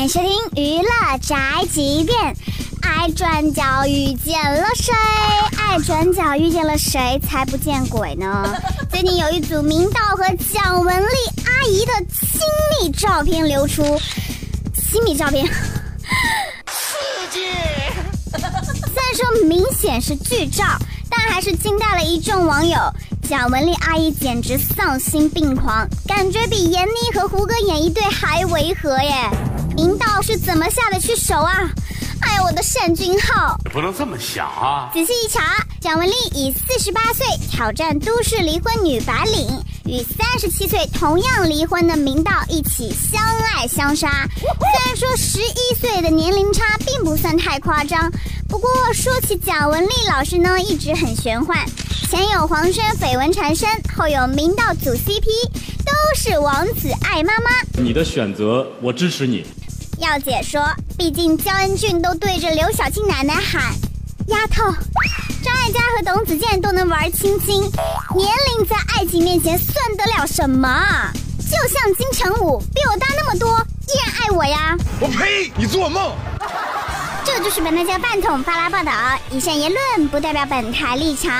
欢迎收听娱乐宅急便。爱转角遇见了谁？爱转角遇见了谁？才不见鬼呢！最近有一组明道和蒋雯丽阿姨的亲密照片流出，亲密照片，刺激。虽然说明显是剧照，但还是惊呆了一众网友。蒋雯丽阿姨简直丧心病狂，感觉比闫妮和胡歌演一对还违和耶！怎么下得去手啊？哎呀，我的单君浩！不能这么想啊！仔细一查，蒋雯丽以四十八岁挑战都市离婚女白领，与三十七岁同样离婚的明道一起相爱相杀。虽然说十一岁的年龄差并不算太夸张，不过说起蒋雯丽老师呢，一直很玄幻。前有黄轩绯闻缠身，后有明道组 CP，都是王子爱妈妈。你的选择，我支持你。耀姐说，毕竟焦恩俊都对着刘晓庆奶奶喊“丫头”，张艾嘉和董子健都能玩亲亲，年龄在爱情面前算得了什么？就像金城武比我大那么多，依然爱我呀！我呸！你做梦！这就是本台家饭桶发拉报道，以上言论不代表本台立场。